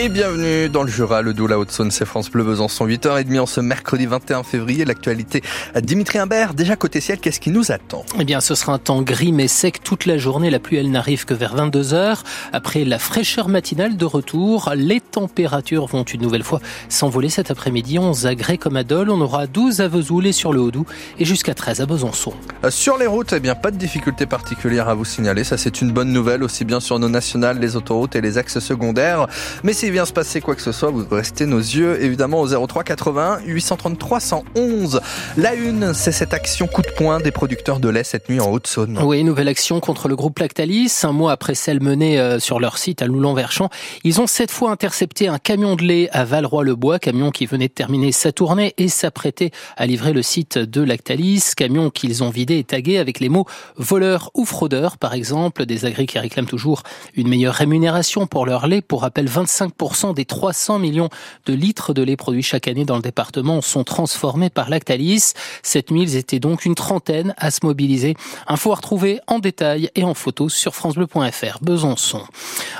Et bienvenue dans le Jura, le Doux, la Haute-Saône, c'est France Bleu Besançon, 8h30 en ce mercredi 21 février. L'actualité, Dimitri Imbert, déjà côté ciel, qu'est-ce qui nous attend? Eh bien, ce sera un temps gris mais sec toute la journée. La pluie, elle n'arrive que vers 22h. Après la fraîcheur matinale de retour, les températures vont une nouvelle fois s'envoler cet après-midi. 11 à comme à Dole, on aura 12 à Vesoul et sur le Haut-Doubs et jusqu'à 13 à Besançon. Euh, Sur les routes, eh bien, pas de difficultés particulières à vous signaler. Ça, c'est une bonne nouvelle, aussi bien sur nos nationales, les autoroutes et les axes secondaires. Mais s'il vient se passer quoi que ce soit, vous restez nos yeux, évidemment, au 03 81 833 111. La une, c'est cette action coup de poing des producteurs de lait cette nuit en Haute-Saône. Oui, nouvelle action contre le groupe Lactalis. Un mois après celle menée euh, sur leur site à Loulan-Verchamp, ils ont cette fois intercepté un camion de lait à Valroy-le-Bois, camion qui venait de terminer sa tournée et s'apprêtait à livrer le site de Lactalis, camion qu'ils ont vidé et tagué avec les mots voleur ou fraudeur, par exemple, des agris qui réclament toujours une meilleure rémunération pour leur lait. Pour rappel, 25% des 300 millions de litres de lait produits chaque année dans le département sont transformés par Lactalis. Cette nuit, ils étaient donc une trentaine à se mobiliser. Info à retrouver en détail et en photo sur francebleu.fr. Besançon.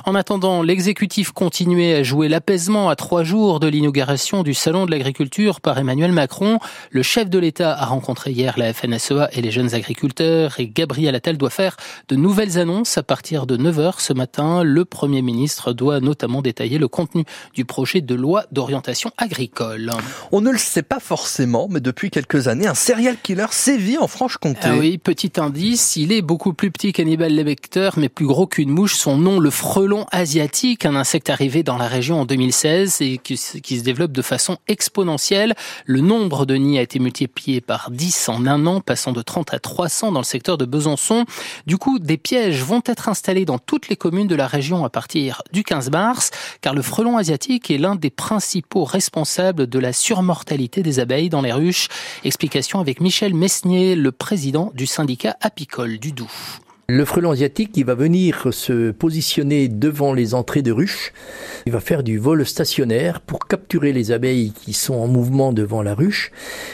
En attendant, l'exécutif continuait à jouer l'apaisement à trois jours de l'inauguration du Salon de l'agriculture par Emmanuel Macron. Le chef de l'État a rencontré hier la FNSEA et les jeunes agriculteurs et Gabriel Attal doit faire de nouvelles annonces à partir de 9h ce matin. Le Premier ministre doit notamment détailler le contenu du projet de loi d'orientation agricole. On ne le sait pas forcément, mais depuis quelques années, un serial killer sévit en Franche-Comté. Ah oui, petit indice, il est beaucoup plus petit qu'Hannibal Lecter, mais plus gros qu'une mouche. Son nom, le frelon asiatique, un insecte arrivé dans la région en 2016 et qui, qui se développe de façon exponentielle. Le nombre de nids a été multiplié par 10 en un an, passant de 30 à 300 dans le secteur de Besançon. Du coup, des pièges vont être installés dans toutes les communes de la région à partir du 15 mars, car le frelon asiatique est l'un des principaux responsables de la surmortalité des abeilles dans les ruches. Explication avec Michel Mesnier, le président du syndicat apicole du Doubs. Le frelon asiatique, il va venir se positionner devant les entrées de ruches. Il va faire du vol stationnaire pour capturer les abeilles qui sont en mouvement devant la ruche.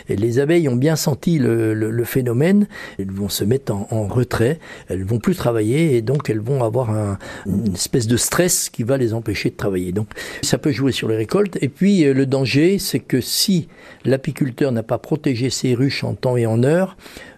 Et les abeilles ont bien senti le, phénomène. Elles vont se mettre en, retrait. Elles vont plus travailler et donc elles vont avoir un, une espèce de stress qui va les empêcher de travailler. Donc ça peut jouer sur les récoltes. Et puis le danger, c'est que si l'apiculteur n'a pas protégé ses ruches en temps et en heure,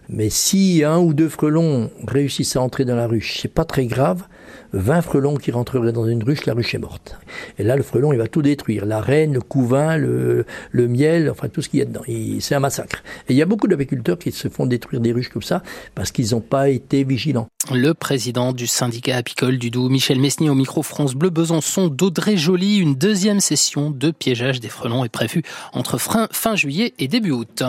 mais si un ou deux frelons réussissent à entrer dans la ruche, c'est pas très grave. 20 frelons qui rentreraient dans une ruche, la ruche est morte. Et là, le frelon, il va tout détruire. La reine, le couvain, le, le miel, enfin tout ce qu'il y a dedans. C'est un massacre. Et il y a beaucoup d'apiculteurs qui se font détruire des ruches comme ça parce qu'ils n'ont pas été vigilants. Le président du syndicat apicole du Doubs, Michel Mesnier, au micro France Bleu Besançon d'Audrey Joly. Une deuxième session de piégeage des frelons est prévue entre fin, fin juillet et début août.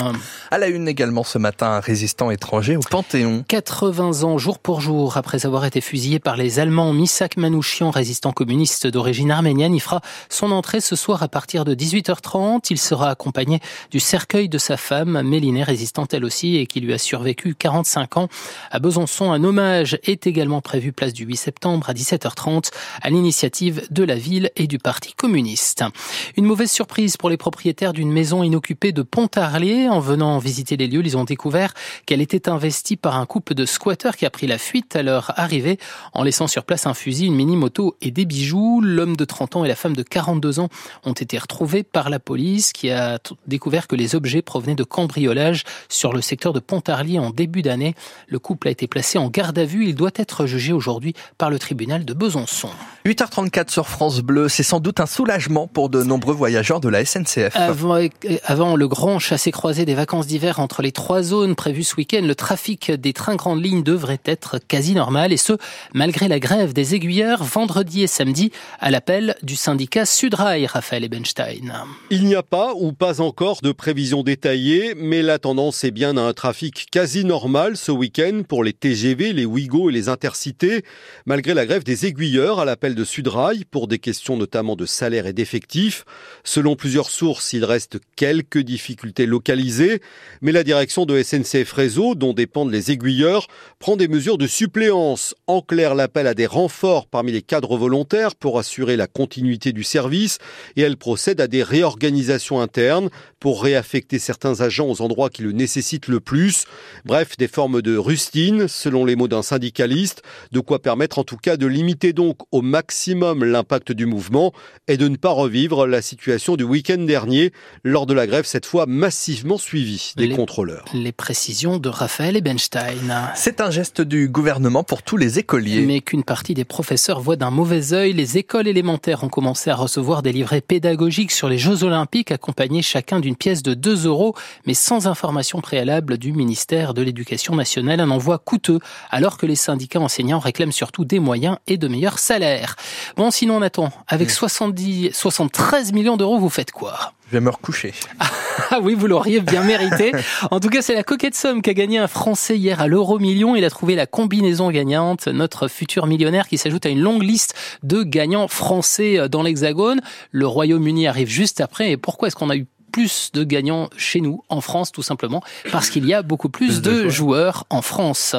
À la une également ce matin, un résistant étranger au Panthéon. 80 ans jour pour jour après avoir été fusillé par les Allemands, Misak Manouchian, résistant communiste d'origine arménienne, il fera son entrée ce soir à partir de 18h30. Il sera accompagné du cercueil de sa femme, Mélinée, résistante elle aussi et qui lui a survécu 45 ans. À Besançon, un hommage est également prévu place du 8 septembre à 17h30 à l'initiative de la ville et du Parti communiste. Une mauvaise surprise pour les propriétaires d'une maison inoccupée de Pontarlier. En venant visiter les lieux, ils ont découvert qu'elle était investie par un couple de squatteurs qui a pris la fuite à leur arrivée en laissant sur place un fusil, une mini-moto et des bijoux. L'homme de 30 ans et la femme de 42 ans ont été retrouvés par la police qui a découvert que les objets provenaient de cambriolage sur le secteur de Pontarlier en début d'année. Le couple a été placé en garde à vue. Il doit être jugé aujourd'hui par le tribunal de Besançon. 8h34 sur France Bleu, c'est sans doute un soulagement pour de nombreux voyageurs de la SNCF. Avant, avant le grand chassé-croisé des vacances d'hiver entre les trois zones prévues ce week-end, le trafic des trains grandes lignes devrait être quasi normal et ce, malgré la grève des aiguilleurs vendredi et samedi à l'appel du syndicat Sudrail, Raphaël Ebenstein. Il n'y a pas ou pas encore de prévision détaillée, mais la tendance est bien à un trafic quasi normal ce week-end pour les TGV, les Ouigo et les intercités, malgré la grève des aiguilleurs à l'appel de Sudrail pour des questions notamment de salaire et d'effectifs. Selon plusieurs sources, il reste quelques difficultés localisées, mais la direction de SNCF Réseau, dont dépendent les aiguilleurs, prend des mesures de suppléance. En clair, l'appel à des renforts parmi les cadres volontaires pour assurer la continuité du service et elle procède à des réorganisations internes pour réaffecter certains agents aux endroits qui le nécessitent le plus. Bref, des formes de rustine, selon les mots d'un syndicaliste, de quoi permettre en tout cas de limiter donc au maximum l'impact du mouvement et de ne pas revivre la situation du week-end dernier lors de la grève cette fois massivement suivie des contrôleurs. Les précisions de Raphaël Ebenstein. C'est un geste du gouvernement pour tous les écoliers. Mais qu'une partie des professeurs voit d'un mauvais œil, les écoles élémentaires ont commencé à recevoir des livrets pédagogiques sur les Jeux Olympiques accompagnés chacun d'une pièce de 2 euros, mais sans information préalable du ministère de l'Éducation nationale. Un envoi coûteux, alors que les syndicats enseignants réclament surtout des moyens et de meilleurs salaires. Bon, sinon, Nathan, avec 70, 73 millions d'euros, vous faites quoi? Je vais me recoucher. Ah oui, vous l'auriez bien mérité. En tout cas, c'est la coquette somme qu'a gagné un Français hier à l'euro million. Il a trouvé la combinaison gagnante, notre futur millionnaire qui s'ajoute à une longue liste de gagnants français euh, dans l'Hexagone. Le Royaume-Uni arrive juste après. Et pourquoi est-ce qu'on a eu plus de gagnants chez nous, en France, tout simplement? Parce qu'il y a beaucoup plus, de joueurs en France.